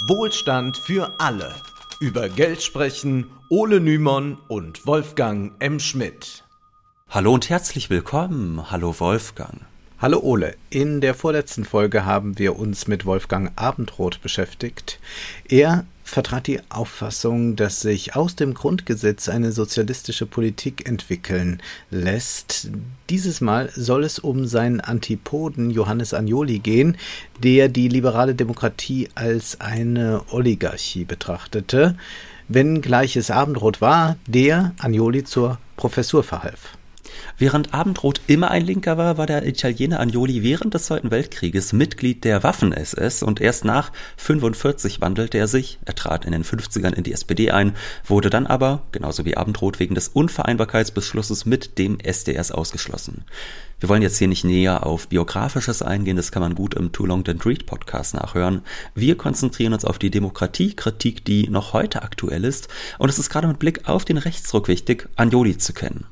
Wohlstand für alle. Über Geld sprechen Ole Nymon und Wolfgang M. Schmidt. Hallo und herzlich willkommen. Hallo Wolfgang. Hallo Ole, in der vorletzten Folge haben wir uns mit Wolfgang Abendroth beschäftigt. Er vertrat die Auffassung, dass sich aus dem Grundgesetz eine sozialistische Politik entwickeln lässt. Dieses Mal soll es um seinen Antipoden Johannes Agnoli gehen, der die liberale Demokratie als eine Oligarchie betrachtete, wenngleich es Abendrot war, der Agnoli zur Professur verhalf. Während Abendrot immer ein Linker war, war der Italiener Agnoli während des Zweiten Weltkrieges Mitglied der Waffen-SS und erst nach 45 wandelte er sich, er trat in den 50ern in die SPD ein, wurde dann aber, genauso wie Abendrot, wegen des Unvereinbarkeitsbeschlusses mit dem SDS ausgeschlossen. Wir wollen jetzt hier nicht näher auf Biografisches eingehen, das kann man gut im Too Long Didn't Read Podcast nachhören. Wir konzentrieren uns auf die Demokratiekritik, die noch heute aktuell ist und es ist gerade mit Blick auf den Rechtsruck wichtig, Agnoli zu kennen.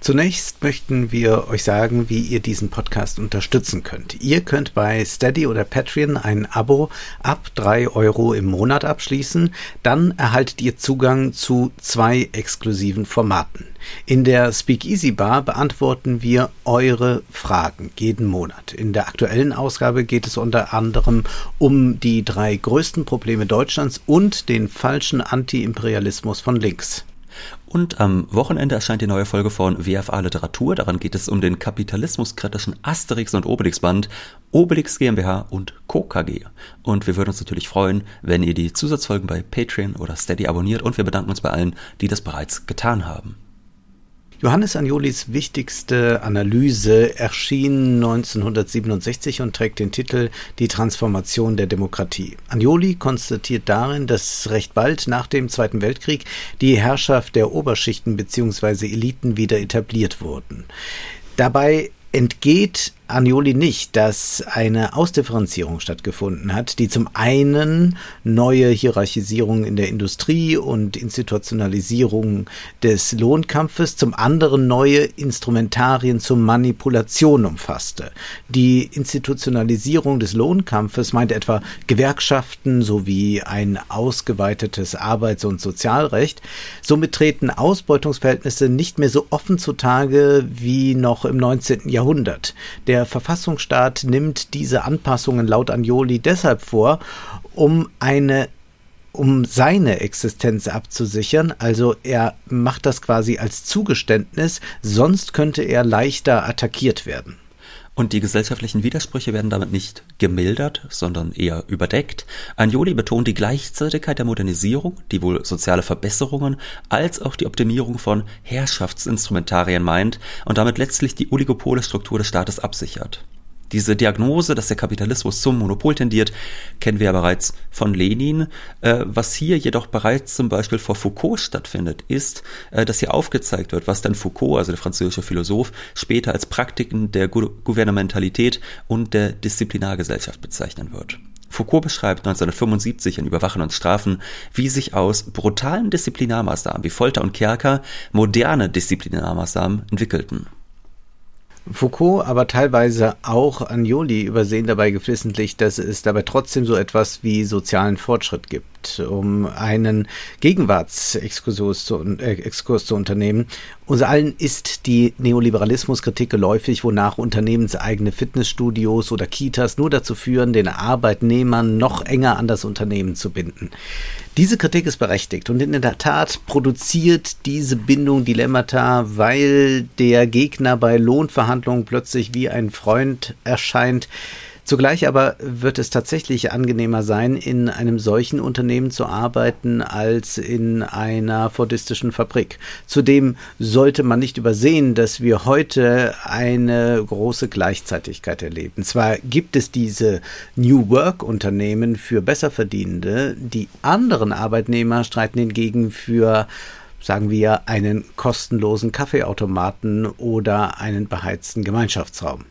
Zunächst möchten wir euch sagen, wie ihr diesen Podcast unterstützen könnt. Ihr könnt bei Steady oder Patreon ein Abo ab drei Euro im Monat abschließen. Dann erhaltet ihr Zugang zu zwei exklusiven Formaten. In der Speakeasy Bar beantworten wir eure Fragen jeden Monat. In der aktuellen Ausgabe geht es unter anderem um die drei größten Probleme Deutschlands und den falschen Anti-Imperialismus von links. Und am Wochenende erscheint die neue Folge von WFA Literatur. Daran geht es um den kapitalismuskritischen Asterix und Obelix Band, Obelix GmbH und Co. KG. Und wir würden uns natürlich freuen, wenn ihr die Zusatzfolgen bei Patreon oder Steady abonniert und wir bedanken uns bei allen, die das bereits getan haben. Johannes Agnolis wichtigste Analyse erschien 1967 und trägt den Titel Die Transformation der Demokratie. Agnoli konstatiert darin, dass recht bald nach dem Zweiten Weltkrieg die Herrschaft der Oberschichten bzw. Eliten wieder etabliert wurden. Dabei entgeht Agnoli nicht, dass eine Ausdifferenzierung stattgefunden hat, die zum einen neue Hierarchisierung in der Industrie und Institutionalisierung des Lohnkampfes, zum anderen neue Instrumentarien zur Manipulation umfasste. Die Institutionalisierung des Lohnkampfes meint etwa Gewerkschaften sowie ein ausgeweitetes Arbeits- und Sozialrecht. Somit treten Ausbeutungsverhältnisse nicht mehr so offen zutage wie noch im 19. Jahrhundert. Der der Verfassungsstaat nimmt diese Anpassungen laut Agnoli deshalb vor, um eine um seine Existenz abzusichern. Also er macht das quasi als Zugeständnis, sonst könnte er leichter attackiert werden. Und die gesellschaftlichen Widersprüche werden damit nicht gemildert, sondern eher überdeckt. Agnoli betont die Gleichzeitigkeit der Modernisierung, die wohl soziale Verbesserungen als auch die Optimierung von Herrschaftsinstrumentarien meint und damit letztlich die oligopole Struktur des Staates absichert. Diese Diagnose, dass der Kapitalismus zum Monopol tendiert, kennen wir ja bereits von Lenin. Äh, was hier jedoch bereits zum Beispiel vor Foucault stattfindet, ist, äh, dass hier aufgezeigt wird, was dann Foucault, also der französische Philosoph, später als Praktiken der Gouvernementalität und der Disziplinargesellschaft bezeichnen wird. Foucault beschreibt 1975 in Überwachen und Strafen, wie sich aus brutalen Disziplinarmaßnahmen wie Folter und Kerker moderne Disziplinarmaßnahmen entwickelten. Foucault, aber teilweise auch Agnoli übersehen dabei geflissentlich, dass es dabei trotzdem so etwas wie sozialen Fortschritt gibt um einen Gegenwartsexkurs zu, äh, Exkurs zu unternehmen. Uns allen ist die Neoliberalismuskritik geläufig, wonach unternehmenseigene Fitnessstudios oder Kitas nur dazu führen, den Arbeitnehmern noch enger an das Unternehmen zu binden. Diese Kritik ist berechtigt und in der Tat produziert diese Bindung Dilemmata, weil der Gegner bei Lohnverhandlungen plötzlich wie ein Freund erscheint, Zugleich aber wird es tatsächlich angenehmer sein, in einem solchen Unternehmen zu arbeiten, als in einer fordistischen Fabrik. Zudem sollte man nicht übersehen, dass wir heute eine große Gleichzeitigkeit erleben. Zwar gibt es diese New Work Unternehmen für Besserverdienende, die anderen Arbeitnehmer streiten hingegen für sagen wir, einen kostenlosen Kaffeeautomaten oder einen beheizten Gemeinschaftsraum.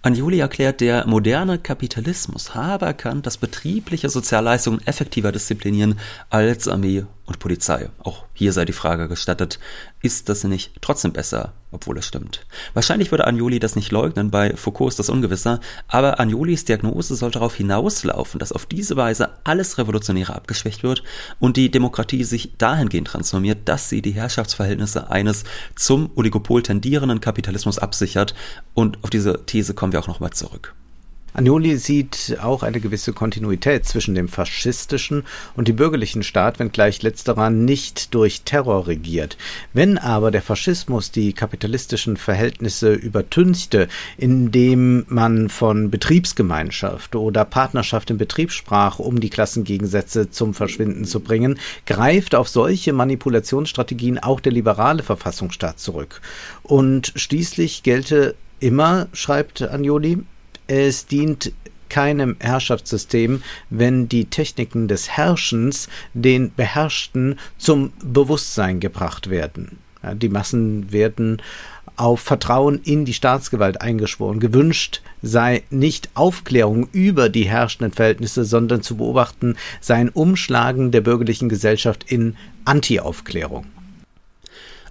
Anjuli erklärt, der moderne Kapitalismus habe erkannt, dass betriebliche Sozialleistungen effektiver disziplinieren als Armee und Polizei. Auch hier sei die Frage gestattet, ist das nicht trotzdem besser, obwohl es stimmt? Wahrscheinlich würde Agnoli das nicht leugnen, bei Foucault ist das ungewisser, aber Agnolis Diagnose soll darauf hinauslaufen, dass auf diese Weise alles Revolutionäre abgeschwächt wird und die Demokratie sich dahingehend transformiert, dass sie die Herrschaftsverhältnisse eines zum Oligopol tendierenden Kapitalismus absichert und auf diese These kommen wir auch nochmal zurück. Agnoli sieht auch eine gewisse Kontinuität zwischen dem faschistischen und dem bürgerlichen Staat, wenngleich letzterer nicht durch Terror regiert. Wenn aber der Faschismus die kapitalistischen Verhältnisse übertünchte, indem man von Betriebsgemeinschaft oder Partnerschaft im Betrieb sprach, um die Klassengegensätze zum Verschwinden zu bringen, greift auf solche Manipulationsstrategien auch der liberale Verfassungsstaat zurück. Und schließlich gelte immer, schreibt Agnoli, es dient keinem Herrschaftssystem, wenn die Techniken des Herrschens den Beherrschten zum Bewusstsein gebracht werden. Ja, die Massen werden auf Vertrauen in die Staatsgewalt eingeschworen. Gewünscht sei nicht Aufklärung über die herrschenden Verhältnisse, sondern zu beobachten sein Umschlagen der bürgerlichen Gesellschaft in Anti-Aufklärung.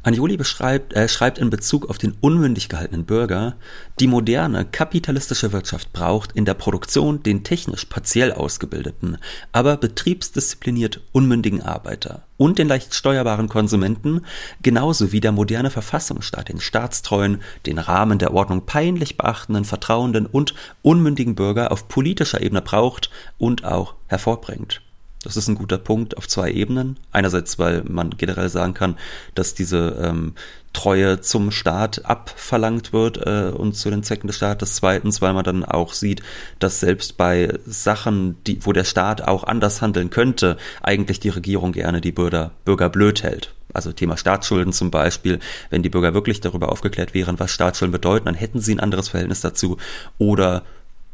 Anjoli beschreibt, äh, schreibt in Bezug auf den unmündig gehaltenen Bürger, die moderne kapitalistische Wirtschaft braucht in der Produktion den technisch partiell ausgebildeten, aber betriebsdiszipliniert unmündigen Arbeiter und den leicht steuerbaren Konsumenten, genauso wie der moderne Verfassungsstaat den staatstreuen, den Rahmen der Ordnung peinlich beachtenden, vertrauenden und unmündigen Bürger auf politischer Ebene braucht und auch hervorbringt. Das ist ein guter Punkt auf zwei Ebenen. Einerseits, weil man generell sagen kann, dass diese ähm, Treue zum Staat abverlangt wird äh, und zu den Zwecken des Staates. Zweitens, weil man dann auch sieht, dass selbst bei Sachen, die, wo der Staat auch anders handeln könnte, eigentlich die Regierung gerne die Bürger, Bürger blöd hält. Also Thema Staatsschulden zum Beispiel. Wenn die Bürger wirklich darüber aufgeklärt wären, was Staatsschulden bedeuten, dann hätten sie ein anderes Verhältnis dazu. Oder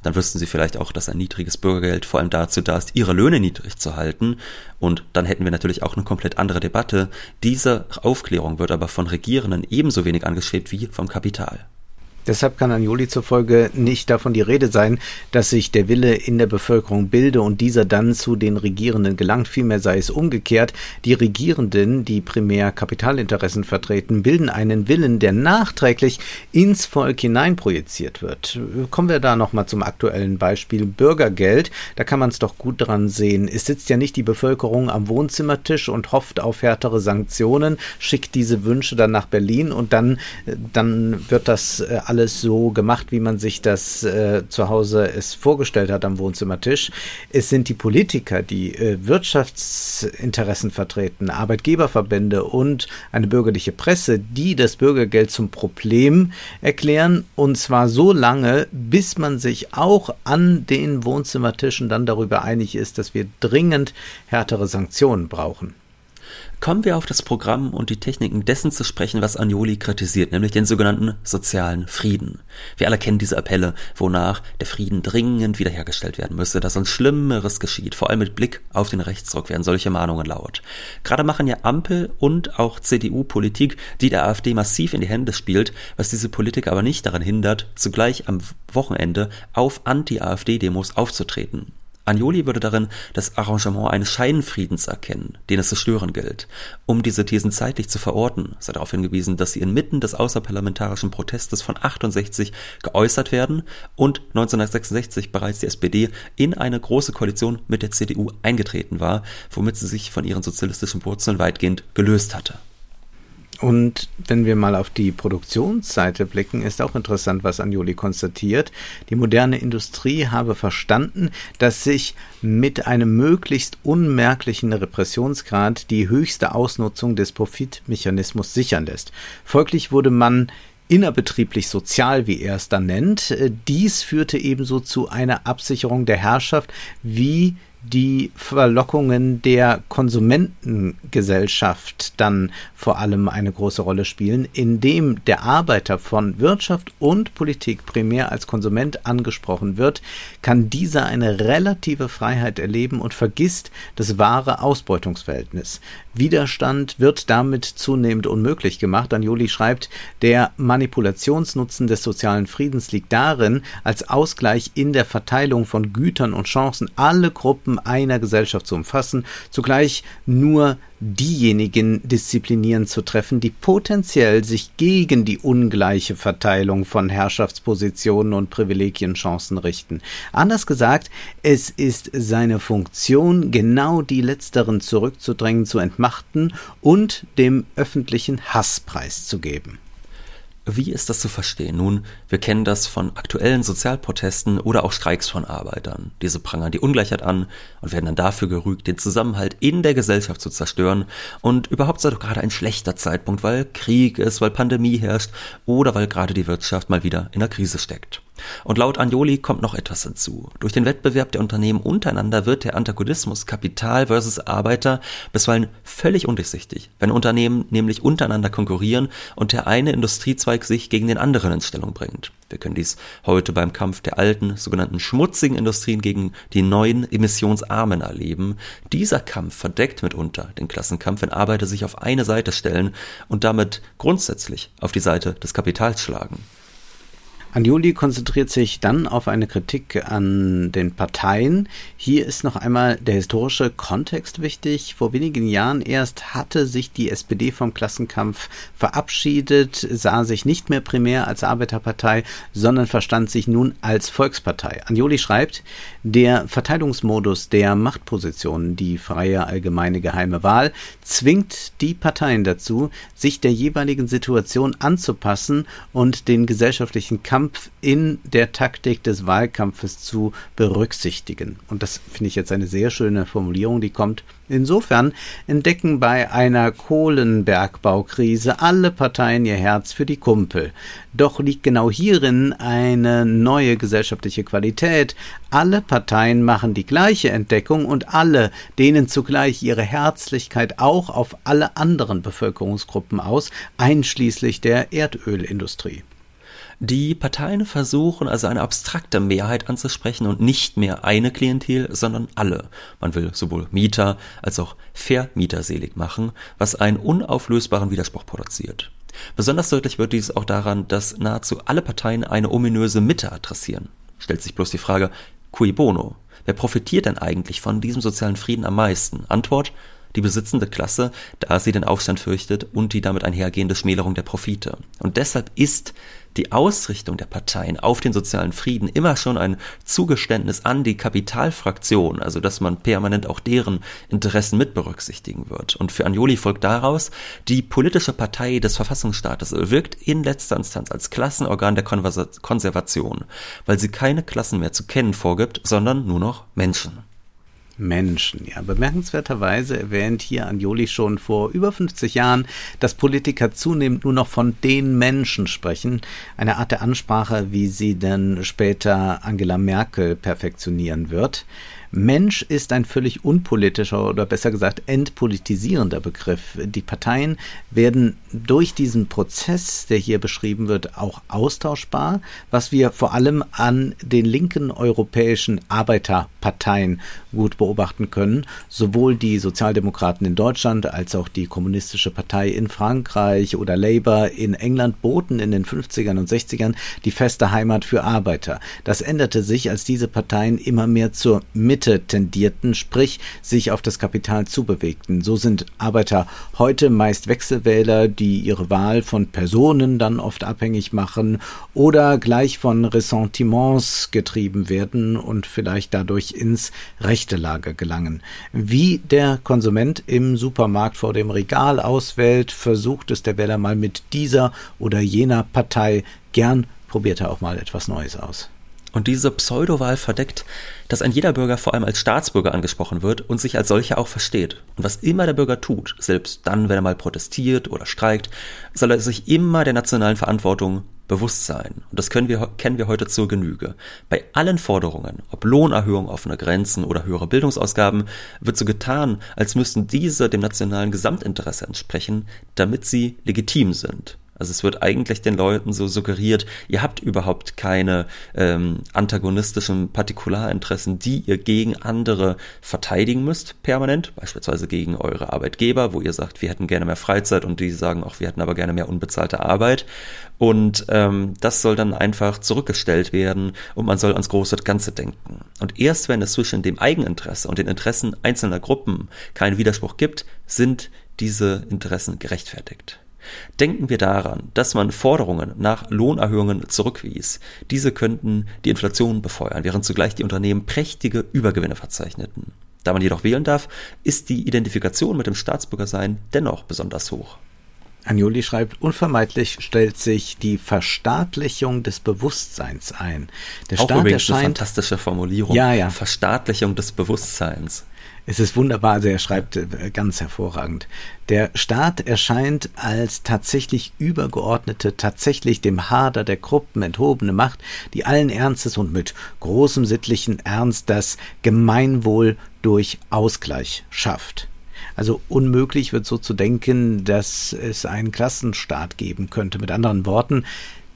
dann wüssten sie vielleicht auch, dass ein niedriges Bürgergeld vor allem dazu da ist, ihre Löhne niedrig zu halten. Und dann hätten wir natürlich auch eine komplett andere Debatte. Diese Aufklärung wird aber von Regierenden ebenso wenig angestrebt wie vom Kapital. Deshalb kann an Juli zufolge nicht davon die Rede sein, dass sich der Wille in der Bevölkerung bilde und dieser dann zu den Regierenden gelangt. Vielmehr sei es umgekehrt. Die Regierenden, die primär Kapitalinteressen vertreten, bilden einen Willen, der nachträglich ins Volk hineinprojiziert wird. Kommen wir da nochmal zum aktuellen Beispiel Bürgergeld. Da kann man es doch gut dran sehen. Es sitzt ja nicht die Bevölkerung am Wohnzimmertisch und hofft auf härtere Sanktionen, schickt diese Wünsche dann nach Berlin und dann, dann wird das äh, alles so gemacht, wie man sich das äh, zu Hause es vorgestellt hat am Wohnzimmertisch. Es sind die Politiker, die äh, Wirtschaftsinteressen vertreten, Arbeitgeberverbände und eine bürgerliche Presse, die das Bürgergeld zum Problem erklären und zwar so lange, bis man sich auch an den Wohnzimmertischen dann darüber einig ist, dass wir dringend härtere Sanktionen brauchen. Kommen wir auf das Programm und die Techniken dessen zu sprechen, was Agnoli kritisiert, nämlich den sogenannten sozialen Frieden. Wir alle kennen diese Appelle, wonach der Frieden dringend wiederhergestellt werden müsse, dass uns Schlimmeres geschieht, vor allem mit Blick auf den Rechtsdruck werden solche Mahnungen laut. Gerade machen ja Ampel und auch CDU Politik, die der AfD massiv in die Hände spielt, was diese Politik aber nicht daran hindert, zugleich am Wochenende auf Anti-AfD-Demos aufzutreten. Agnoli würde darin das Arrangement eines Scheinfriedens erkennen, den es zu stören gilt. Um diese Thesen zeitlich zu verorten, sei darauf hingewiesen, dass sie inmitten des außerparlamentarischen Protestes von 68 geäußert werden und 1966 bereits die SPD in eine große Koalition mit der CDU eingetreten war, womit sie sich von ihren sozialistischen Wurzeln weitgehend gelöst hatte. Und wenn wir mal auf die Produktionsseite blicken, ist auch interessant, was Anjoli konstatiert. Die moderne Industrie habe verstanden, dass sich mit einem möglichst unmerklichen Repressionsgrad die höchste Ausnutzung des Profitmechanismus sichern lässt. Folglich wurde man innerbetrieblich sozial, wie er es dann nennt. Dies führte ebenso zu einer Absicherung der Herrschaft wie die Verlockungen der Konsumentengesellschaft dann vor allem eine große Rolle spielen, indem der Arbeiter von Wirtschaft und Politik primär als Konsument angesprochen wird, kann dieser eine relative Freiheit erleben und vergisst das wahre Ausbeutungsverhältnis. Widerstand wird damit zunehmend unmöglich gemacht. Anjoli schreibt, der Manipulationsnutzen des sozialen Friedens liegt darin, als Ausgleich in der Verteilung von Gütern und Chancen alle Gruppen Gruppen einer Gesellschaft zu umfassen, zugleich nur diejenigen Disziplinieren zu treffen, die potenziell sich gegen die ungleiche Verteilung von Herrschaftspositionen und Privilegienchancen richten. Anders gesagt, es ist seine Funktion, genau die letzteren zurückzudrängen, zu entmachten und dem öffentlichen Hass preiszugeben. Wie ist das zu verstehen? Nun, wir kennen das von aktuellen Sozialprotesten oder auch Streiks von Arbeitern. Diese prangern die Ungleichheit an und werden dann dafür gerügt, den Zusammenhalt in der Gesellschaft zu zerstören. Und überhaupt sei doch gerade ein schlechter Zeitpunkt, weil Krieg ist, weil Pandemie herrscht oder weil gerade die Wirtschaft mal wieder in der Krise steckt. Und laut Anjoli kommt noch etwas hinzu. Durch den Wettbewerb der Unternehmen untereinander wird der Antagonismus Kapital versus Arbeiter bisweilen völlig undurchsichtig, wenn Unternehmen nämlich untereinander konkurrieren und der eine Industriezweig sich gegen den anderen in Stellung bringt. Wir können dies heute beim Kampf der alten, sogenannten schmutzigen Industrien gegen die neuen emissionsarmen erleben. Dieser Kampf verdeckt mitunter den Klassenkampf, wenn Arbeiter sich auf eine Seite stellen und damit grundsätzlich auf die Seite des Kapitals schlagen. Anjuli konzentriert sich dann auf eine Kritik an den Parteien. Hier ist noch einmal der historische Kontext wichtig. Vor wenigen Jahren erst hatte sich die SPD vom Klassenkampf verabschiedet, sah sich nicht mehr primär als Arbeiterpartei, sondern verstand sich nun als Volkspartei. Anjoli schreibt, der Verteilungsmodus der Machtpositionen, die freie allgemeine geheime Wahl, zwingt die Parteien dazu, sich der jeweiligen Situation anzupassen und den gesellschaftlichen Kampf Kampf in der Taktik des Wahlkampfes zu berücksichtigen. Und das finde ich jetzt eine sehr schöne Formulierung, die kommt. Insofern entdecken bei einer Kohlenbergbaukrise alle Parteien ihr Herz für die Kumpel. Doch liegt genau hierin eine neue gesellschaftliche Qualität. Alle Parteien machen die gleiche Entdeckung und alle dehnen zugleich ihre Herzlichkeit auch auf alle anderen Bevölkerungsgruppen aus, einschließlich der Erdölindustrie. Die Parteien versuchen also eine abstrakte Mehrheit anzusprechen und nicht mehr eine Klientel, sondern alle. Man will sowohl Mieter als auch Vermieter selig machen, was einen unauflösbaren Widerspruch produziert. Besonders deutlich wird dies auch daran, dass nahezu alle Parteien eine ominöse Mitte adressieren. Stellt sich bloß die Frage, cui bono? Wer profitiert denn eigentlich von diesem sozialen Frieden am meisten? Antwort, die besitzende Klasse, da sie den Aufstand fürchtet und die damit einhergehende Schmälerung der Profite. Und deshalb ist die Ausrichtung der Parteien auf den sozialen Frieden immer schon ein Zugeständnis an die Kapitalfraktion, also dass man permanent auch deren Interessen mit berücksichtigen wird. Und für Anjoli folgt daraus, die politische Partei des Verfassungsstaates wirkt in letzter Instanz als Klassenorgan der Konservation, weil sie keine Klassen mehr zu kennen vorgibt, sondern nur noch Menschen. Menschen. Ja, bemerkenswerterweise erwähnt hier Anjoli schon vor über 50 Jahren, dass Politiker zunehmend nur noch von den Menschen sprechen. Eine Art der Ansprache, wie sie denn später Angela Merkel perfektionieren wird. Mensch ist ein völlig unpolitischer oder besser gesagt entpolitisierender Begriff. Die Parteien werden durch diesen Prozess, der hier beschrieben wird, auch austauschbar, was wir vor allem an den linken europäischen Arbeiterparteien gut beobachten können. Sowohl die Sozialdemokraten in Deutschland als auch die Kommunistische Partei in Frankreich oder Labour in England boten in den 50ern und 60ern die feste Heimat für Arbeiter. Das änderte sich, als diese Parteien immer mehr zur Mitte Mitte tendierten, sprich sich auf das Kapital zubewegten. So sind Arbeiter heute meist Wechselwähler, die ihre Wahl von Personen dann oft abhängig machen oder gleich von Ressentiments getrieben werden und vielleicht dadurch ins rechte Lager gelangen. Wie der Konsument im Supermarkt vor dem Regal auswählt, versucht es der Wähler mal mit dieser oder jener Partei. Gern probiert er auch mal etwas Neues aus. Und diese Pseudowahl verdeckt, dass ein jeder Bürger vor allem als Staatsbürger angesprochen wird und sich als solcher auch versteht. Und was immer der Bürger tut, selbst dann, wenn er mal protestiert oder streikt, soll er sich immer der nationalen Verantwortung bewusst sein. Und das können wir, kennen wir heute zur Genüge. Bei allen Forderungen, ob Lohnerhöhung, offene Grenzen oder höhere Bildungsausgaben, wird so getan, als müssten diese dem nationalen Gesamtinteresse entsprechen, damit sie legitim sind. Also es wird eigentlich den Leuten so suggeriert, ihr habt überhaupt keine ähm, antagonistischen Partikularinteressen, die ihr gegen andere verteidigen müsst, permanent, beispielsweise gegen eure Arbeitgeber, wo ihr sagt, wir hätten gerne mehr Freizeit und die sagen auch, wir hätten aber gerne mehr unbezahlte Arbeit. Und ähm, das soll dann einfach zurückgestellt werden und man soll ans große Ganze denken. Und erst wenn es zwischen dem Eigeninteresse und den Interessen einzelner Gruppen keinen Widerspruch gibt, sind diese Interessen gerechtfertigt. Denken wir daran, dass man Forderungen nach Lohnerhöhungen zurückwies. Diese könnten die Inflation befeuern, während zugleich die Unternehmen prächtige Übergewinne verzeichneten. Da man jedoch wählen darf, ist die Identifikation mit dem Staatsbürgersein dennoch besonders hoch. Agnoli schreibt, unvermeidlich stellt sich die Verstaatlichung des Bewusstseins ein. Der Auch Staat erscheint, eine fantastische Formulierung. Ja, ja. Verstaatlichung des Bewusstseins. Es ist wunderbar, also er schreibt äh, ganz hervorragend. Der Staat erscheint als tatsächlich übergeordnete, tatsächlich dem Hader der Gruppen enthobene Macht, die allen Ernstes und mit großem sittlichen Ernst das Gemeinwohl durch Ausgleich schafft. Also unmöglich wird so zu denken, dass es einen Klassenstaat geben könnte. Mit anderen Worten,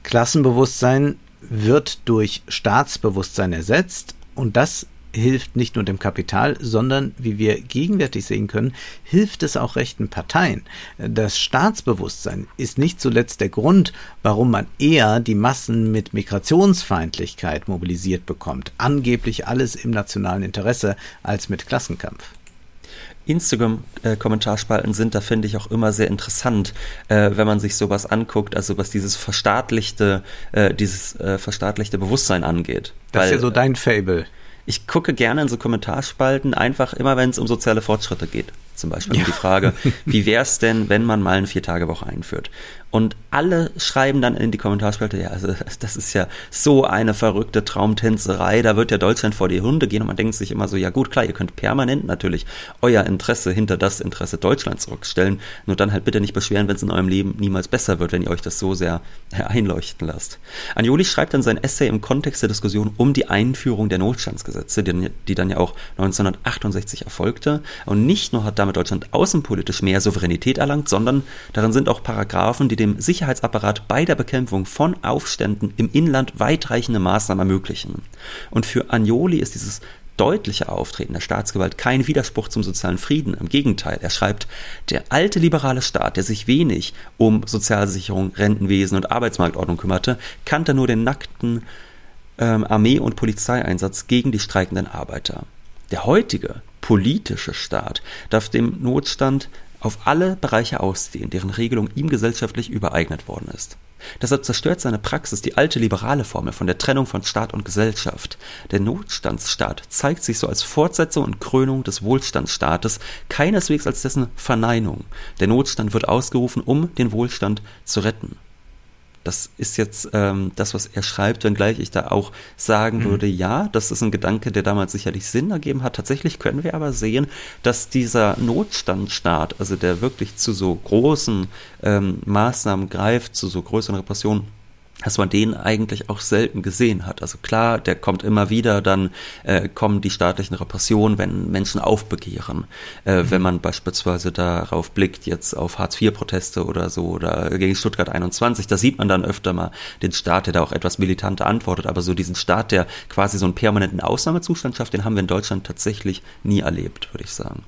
Klassenbewusstsein wird durch Staatsbewusstsein ersetzt und das hilft nicht nur dem Kapital, sondern, wie wir gegenwärtig sehen können, hilft es auch rechten Parteien. Das Staatsbewusstsein ist nicht zuletzt der Grund, warum man eher die Massen mit Migrationsfeindlichkeit mobilisiert bekommt. Angeblich alles im nationalen Interesse als mit Klassenkampf. Instagram-Kommentarspalten sind da, finde ich, auch immer sehr interessant, äh, wenn man sich sowas anguckt, also was dieses verstaatlichte, äh, dieses äh, verstaatlichte Bewusstsein angeht. Das Weil, ist ja so dein Fable ich gucke gerne in so Kommentarspalten, einfach immer, wenn es um soziale Fortschritte geht. Zum Beispiel ja. um die Frage, wie wäre es denn, wenn man mal eine Vier-Tage-Woche einführt? Und alle schreiben dann in die Kommentarspalte, ja, also das ist ja so eine verrückte Traumtänzerei, da wird ja Deutschland vor die Hunde gehen und man denkt sich immer so, ja gut, klar, ihr könnt permanent natürlich euer Interesse hinter das Interesse Deutschlands zurückstellen, nur dann halt bitte nicht beschweren, wenn es in eurem Leben niemals besser wird, wenn ihr euch das so sehr einleuchten lasst. Anjoli schreibt dann sein Essay im Kontext der Diskussion um die Einführung der Notstandsgesetze, die, die dann ja auch 1968 erfolgte. Und nicht nur hat damit Deutschland außenpolitisch mehr Souveränität erlangt, sondern darin sind auch Paragraphen, die dem Sicherheitsapparat bei der Bekämpfung von Aufständen im Inland weitreichende Maßnahmen ermöglichen. Und für Agnoli ist dieses deutliche Auftreten der Staatsgewalt kein Widerspruch zum sozialen Frieden. Im Gegenteil, er schreibt, der alte liberale Staat, der sich wenig um Sozialsicherung, Rentenwesen und Arbeitsmarktordnung kümmerte, kannte nur den nackten ähm, Armee- und Polizeieinsatz gegen die streikenden Arbeiter. Der heutige politische Staat darf dem Notstand auf alle Bereiche ausdehnen, deren Regelung ihm gesellschaftlich übereignet worden ist. Deshalb zerstört seine Praxis die alte liberale Formel von der Trennung von Staat und Gesellschaft. Der Notstandsstaat zeigt sich so als Fortsetzung und Krönung des Wohlstandsstaates, keineswegs als dessen Verneinung. Der Notstand wird ausgerufen, um den Wohlstand zu retten. Das ist jetzt ähm, das, was er schreibt, wenngleich ich da auch sagen mhm. würde, ja, das ist ein Gedanke, der damals sicherlich Sinn ergeben hat. Tatsächlich können wir aber sehen, dass dieser Notstandstaat, also der wirklich zu so großen ähm, Maßnahmen greift, zu so größeren Repressionen, dass man den eigentlich auch selten gesehen hat. Also klar, der kommt immer wieder, dann äh, kommen die staatlichen Repressionen, wenn Menschen aufbegehren. Äh, mhm. Wenn man beispielsweise darauf blickt, jetzt auf Hartz-IV-Proteste oder so oder gegen Stuttgart 21, da sieht man dann öfter mal den Staat, der da auch etwas militanter antwortet. Aber so diesen Staat, der quasi so einen permanenten Ausnahmezustand schafft, den haben wir in Deutschland tatsächlich nie erlebt, würde ich sagen.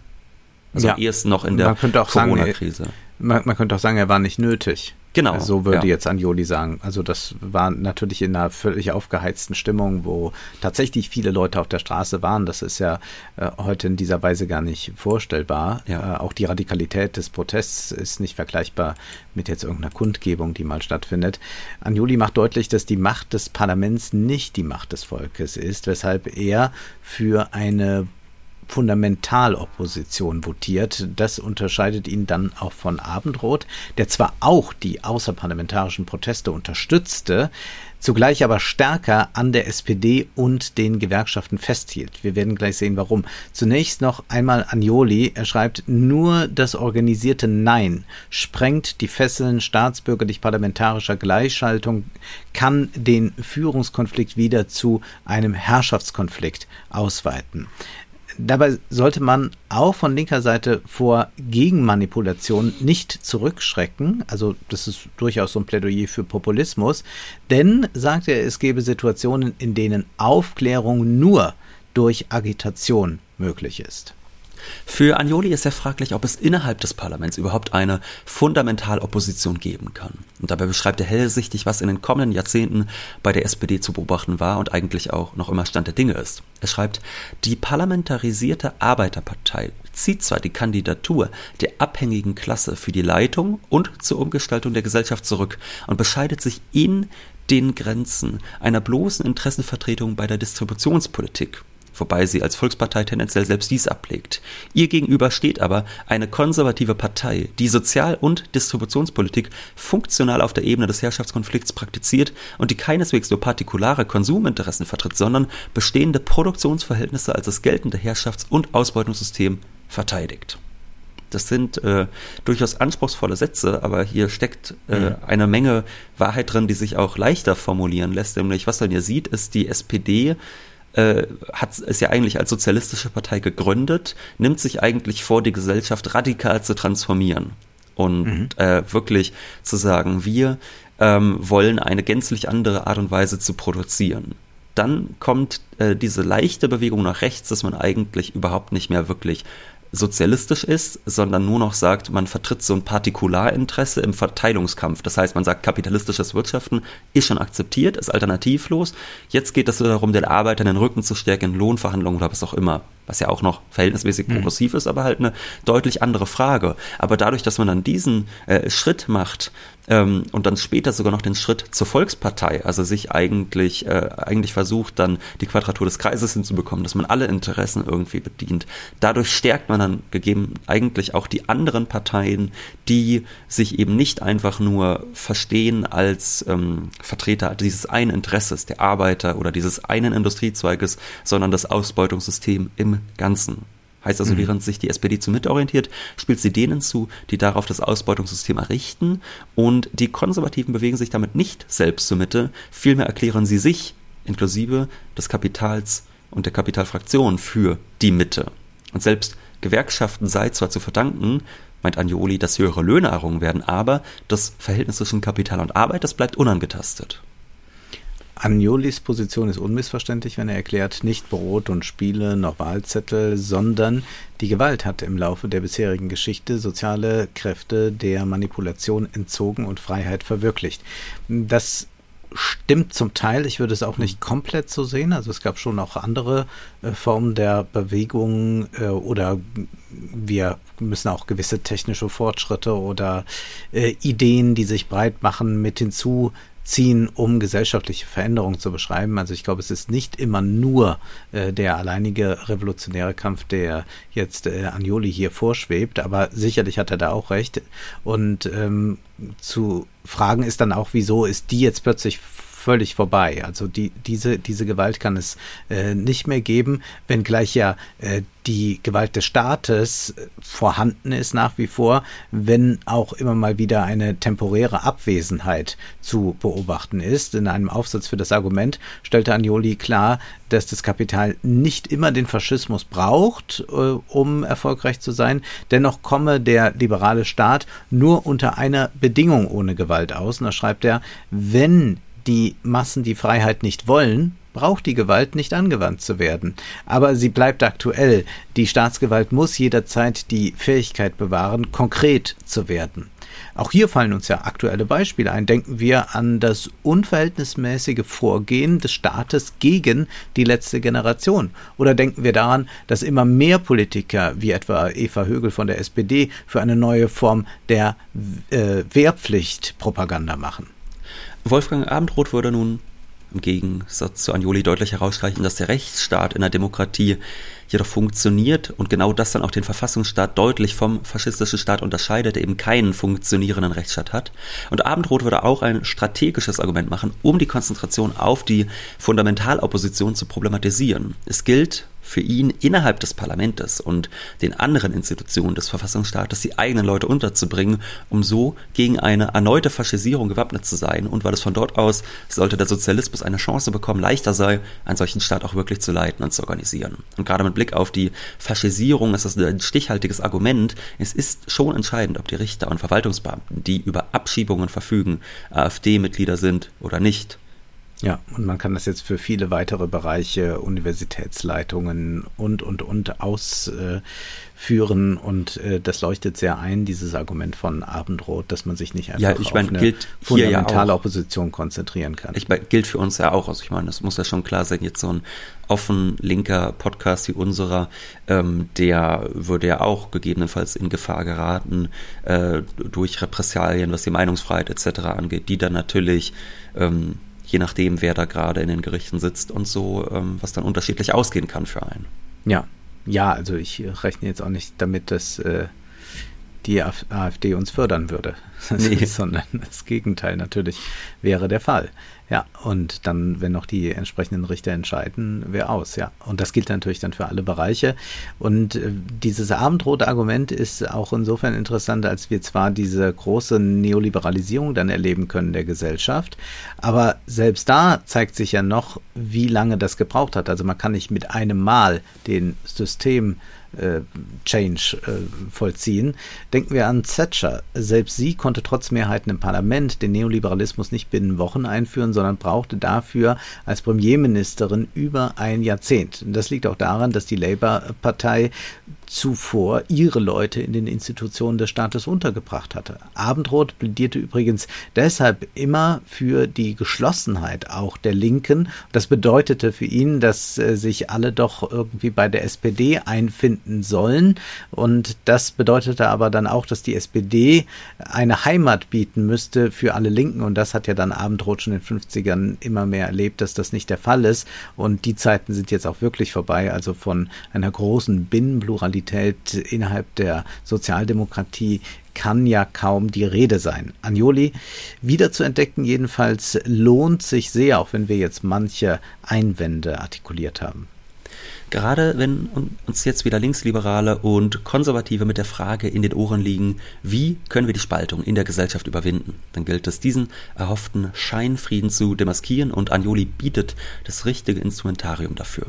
Also ja. erst noch in der Corona-Krise. Man, man könnte auch sagen, er war nicht nötig. Genau. So würde ja. jetzt Anjoli sagen. Also das war natürlich in einer völlig aufgeheizten Stimmung, wo tatsächlich viele Leute auf der Straße waren. Das ist ja äh, heute in dieser Weise gar nicht vorstellbar. Ja. Äh, auch die Radikalität des Protests ist nicht vergleichbar mit jetzt irgendeiner Kundgebung, die mal stattfindet. Anjoli macht deutlich, dass die Macht des Parlaments nicht die Macht des Volkes ist, weshalb er für eine Fundamentalopposition votiert. Das unterscheidet ihn dann auch von Abendroth, der zwar auch die außerparlamentarischen Proteste unterstützte, zugleich aber stärker an der SPD und den Gewerkschaften festhielt. Wir werden gleich sehen, warum. Zunächst noch einmal Agnoli. Er schreibt, nur das organisierte Nein sprengt die Fesseln staatsbürgerlich-parlamentarischer Gleichschaltung, kann den Führungskonflikt wieder zu einem Herrschaftskonflikt ausweiten. Dabei sollte man auch von linker Seite vor Gegenmanipulation nicht zurückschrecken. Also das ist durchaus so ein Plädoyer für Populismus. Denn, sagt er, es gebe Situationen, in denen Aufklärung nur durch Agitation möglich ist. Für Agnoli ist sehr fraglich, ob es innerhalb des Parlaments überhaupt eine Fundamentalopposition geben kann. Und dabei beschreibt er hellsichtig, was in den kommenden Jahrzehnten bei der SPD zu beobachten war und eigentlich auch noch immer Stand der Dinge ist. Er schreibt, die parlamentarisierte Arbeiterpartei zieht zwar die Kandidatur der abhängigen Klasse für die Leitung und zur Umgestaltung der Gesellschaft zurück und bescheidet sich in den Grenzen einer bloßen Interessenvertretung bei der Distributionspolitik wobei sie als Volkspartei tendenziell selbst dies ablegt. Ihr gegenüber steht aber eine konservative Partei, die Sozial- und Distributionspolitik funktional auf der Ebene des Herrschaftskonflikts praktiziert und die keineswegs nur partikulare Konsuminteressen vertritt, sondern bestehende Produktionsverhältnisse als das geltende Herrschafts- und Ausbeutungssystem verteidigt. Das sind äh, durchaus anspruchsvolle Sätze, aber hier steckt äh, mhm. eine Menge Wahrheit drin, die sich auch leichter formulieren lässt. Nämlich, was man hier sieht, ist die SPD äh, hat es ja eigentlich als sozialistische Partei gegründet, nimmt sich eigentlich vor, die Gesellschaft radikal zu transformieren und mhm. äh, wirklich zu sagen, wir ähm, wollen eine gänzlich andere Art und Weise zu produzieren. Dann kommt äh, diese leichte Bewegung nach rechts, dass man eigentlich überhaupt nicht mehr wirklich sozialistisch ist, sondern nur noch sagt, man vertritt so ein Partikularinteresse im Verteilungskampf. Das heißt, man sagt, kapitalistisches Wirtschaften ist schon akzeptiert, ist alternativlos. Jetzt geht es darum, den Arbeitern den Rücken zu stärken in Lohnverhandlungen oder was auch immer was ja auch noch verhältnismäßig mhm. progressiv ist, aber halt eine deutlich andere Frage. Aber dadurch, dass man dann diesen äh, Schritt macht ähm, und dann später sogar noch den Schritt zur Volkspartei, also sich eigentlich, äh, eigentlich versucht, dann die Quadratur des Kreises hinzubekommen, dass man alle Interessen irgendwie bedient, dadurch stärkt man dann gegeben eigentlich auch die anderen Parteien, die sich eben nicht einfach nur verstehen als ähm, Vertreter dieses einen Interesses, der Arbeiter oder dieses einen Industriezweiges, sondern das Ausbeutungssystem im Ganzen. Heißt also, mhm. während sich die SPD zur Mitte orientiert, spielt sie denen zu, die darauf das Ausbeutungssystem errichten und die Konservativen bewegen sich damit nicht selbst zur Mitte, vielmehr erklären sie sich, inklusive des Kapitals und der Kapitalfraktion, für die Mitte. Und selbst Gewerkschaften sei zwar zu verdanken, meint Anjoli, dass höhere Löhne errungen werden, aber das Verhältnis zwischen Kapital und Arbeit, das bleibt unangetastet. Agnolis Position ist unmissverständlich, wenn er erklärt, nicht Brot und Spiele noch Wahlzettel, sondern die Gewalt hat im Laufe der bisherigen Geschichte soziale Kräfte der Manipulation entzogen und Freiheit verwirklicht. Das stimmt zum Teil. Ich würde es auch nicht komplett so sehen. Also es gab schon auch andere äh, Formen der Bewegung äh, oder wir müssen auch gewisse technische Fortschritte oder äh, Ideen, die sich breit machen, mit hinzu ziehen, um gesellschaftliche Veränderungen zu beschreiben. Also ich glaube, es ist nicht immer nur äh, der alleinige revolutionäre Kampf, der jetzt äh, Agnoli hier vorschwebt, aber sicherlich hat er da auch recht. Und ähm, zu fragen ist dann auch, wieso ist die jetzt plötzlich völlig vorbei. Also die, diese, diese Gewalt kann es äh, nicht mehr geben, wenngleich ja äh, die Gewalt des Staates äh, vorhanden ist nach wie vor, wenn auch immer mal wieder eine temporäre Abwesenheit zu beobachten ist. In einem Aufsatz für das Argument stellte Agnoli klar, dass das Kapital nicht immer den Faschismus braucht, äh, um erfolgreich zu sein. Dennoch komme der liberale Staat nur unter einer Bedingung ohne Gewalt aus. Und da schreibt er, wenn die Massen die Freiheit nicht wollen, braucht die Gewalt nicht angewandt zu werden. Aber sie bleibt aktuell. Die Staatsgewalt muss jederzeit die Fähigkeit bewahren, konkret zu werden. Auch hier fallen uns ja aktuelle Beispiele ein. Denken wir an das unverhältnismäßige Vorgehen des Staates gegen die letzte Generation. Oder denken wir daran, dass immer mehr Politiker, wie etwa Eva Högel von der SPD, für eine neue Form der äh, Wehrpflicht machen. Wolfgang Abendroth würde nun im Gegensatz zu Anjoli deutlich herausstreichen, dass der Rechtsstaat in der Demokratie jedoch funktioniert und genau das dann auch den Verfassungsstaat deutlich vom faschistischen Staat unterscheidet, der eben keinen funktionierenden Rechtsstaat hat. Und Abendroth würde auch ein strategisches Argument machen, um die Konzentration auf die Fundamentalopposition zu problematisieren. Es gilt, für ihn innerhalb des Parlaments und den anderen Institutionen des Verfassungsstaates die eigenen Leute unterzubringen, um so gegen eine erneute Faschisierung gewappnet zu sein und weil es von dort aus, sollte der Sozialismus eine Chance bekommen, leichter sei, einen solchen Staat auch wirklich zu leiten und zu organisieren. Und gerade mit Blick auf die Faschisierung ist das ein stichhaltiges Argument. Es ist schon entscheidend, ob die Richter und Verwaltungsbeamten, die über Abschiebungen verfügen, AfD-Mitglieder sind oder nicht. Ja, und man kann das jetzt für viele weitere Bereiche, Universitätsleitungen und, und, und ausführen. und äh, das leuchtet sehr ein, dieses Argument von Abendrot, dass man sich nicht einfach ja, ich mein, auf eine fundamentale ja Opposition konzentrieren kann. Ich mein, gilt für uns ja auch. Also ich meine, das muss ja schon klar sein, jetzt so ein offen linker Podcast wie unserer, ähm, der würde ja auch gegebenenfalls in Gefahr geraten äh, durch Repressalien, was die Meinungsfreiheit etc. angeht, die dann natürlich ähm, je nachdem, wer da gerade in den Gerichten sitzt und so, ähm, was dann unterschiedlich ausgehen kann für einen. Ja, ja, also ich rechne jetzt auch nicht damit, dass äh, die AfD uns fördern würde, nee. sondern das Gegenteil natürlich wäre der Fall. Ja, und dann, wenn noch die entsprechenden Richter entscheiden, wer aus, ja. Und das gilt natürlich dann für alle Bereiche. Und äh, dieses abendrote Argument ist auch insofern interessant, als wir zwar diese große Neoliberalisierung dann erleben können der Gesellschaft, aber selbst da zeigt sich ja noch, wie lange das gebraucht hat. Also man kann nicht mit einem Mal den System äh, Change äh, vollziehen. Denken wir an Thatcher. Selbst sie konnte trotz Mehrheiten im Parlament den Neoliberalismus nicht binnen Wochen einführen, sondern brauchte dafür als Premierministerin über ein Jahrzehnt. Das liegt auch daran, dass die Labour-Partei zuvor ihre Leute in den Institutionen des Staates untergebracht hatte. Abendroth plädierte übrigens deshalb immer für die Geschlossenheit auch der Linken. Das bedeutete für ihn, dass äh, sich alle doch irgendwie bei der SPD einfinden sollen. Und das bedeutete aber dann auch, dass die SPD eine Heimat bieten müsste für alle Linken. Und das hat ja dann Abendroth schon in den 50ern immer mehr erlebt, dass das nicht der Fall ist. Und die Zeiten sind jetzt auch wirklich vorbei. Also von einer großen Binnenpluralität Pluralität innerhalb der Sozialdemokratie kann ja kaum die Rede sein. Anjoli wieder zu entdecken jedenfalls lohnt sich sehr, auch wenn wir jetzt manche Einwände artikuliert haben. Gerade wenn uns jetzt wieder Linksliberale und Konservative mit der Frage in den Ohren liegen, wie können wir die Spaltung in der Gesellschaft überwinden, dann gilt es, diesen erhofften Scheinfrieden zu demaskieren und Anjoli bietet das richtige Instrumentarium dafür.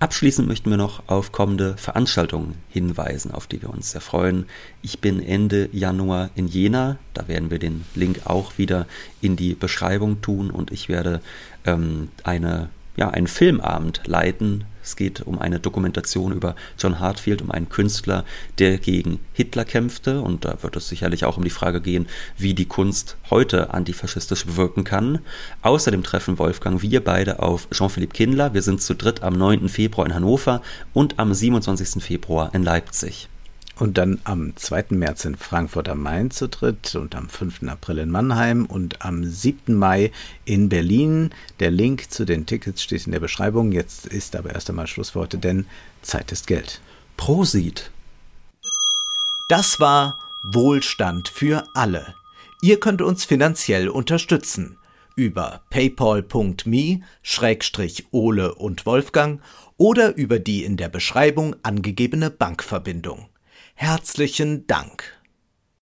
Abschließend möchten wir noch auf kommende Veranstaltungen hinweisen, auf die wir uns sehr freuen. Ich bin Ende Januar in Jena, da werden wir den Link auch wieder in die Beschreibung tun und ich werde ähm, eine ja, einen Filmabend leiten. Es geht um eine Dokumentation über John Hartfield, um einen Künstler, der gegen Hitler kämpfte. Und da wird es sicherlich auch um die Frage gehen, wie die Kunst heute antifaschistisch bewirken kann. Außerdem treffen Wolfgang wir beide auf Jean-Philippe Kindler. Wir sind zu dritt am 9. Februar in Hannover und am 27. Februar in Leipzig. Und dann am 2. März in Frankfurt am Main zu dritt und am 5. April in Mannheim und am 7. Mai in Berlin. Der Link zu den Tickets steht in der Beschreibung. Jetzt ist aber erst einmal Schluss für heute, denn Zeit ist Geld. Prosit! Das war Wohlstand für alle. Ihr könnt uns finanziell unterstützen über paypal.me-ole und Wolfgang oder über die in der Beschreibung angegebene Bankverbindung. Herzlichen Dank.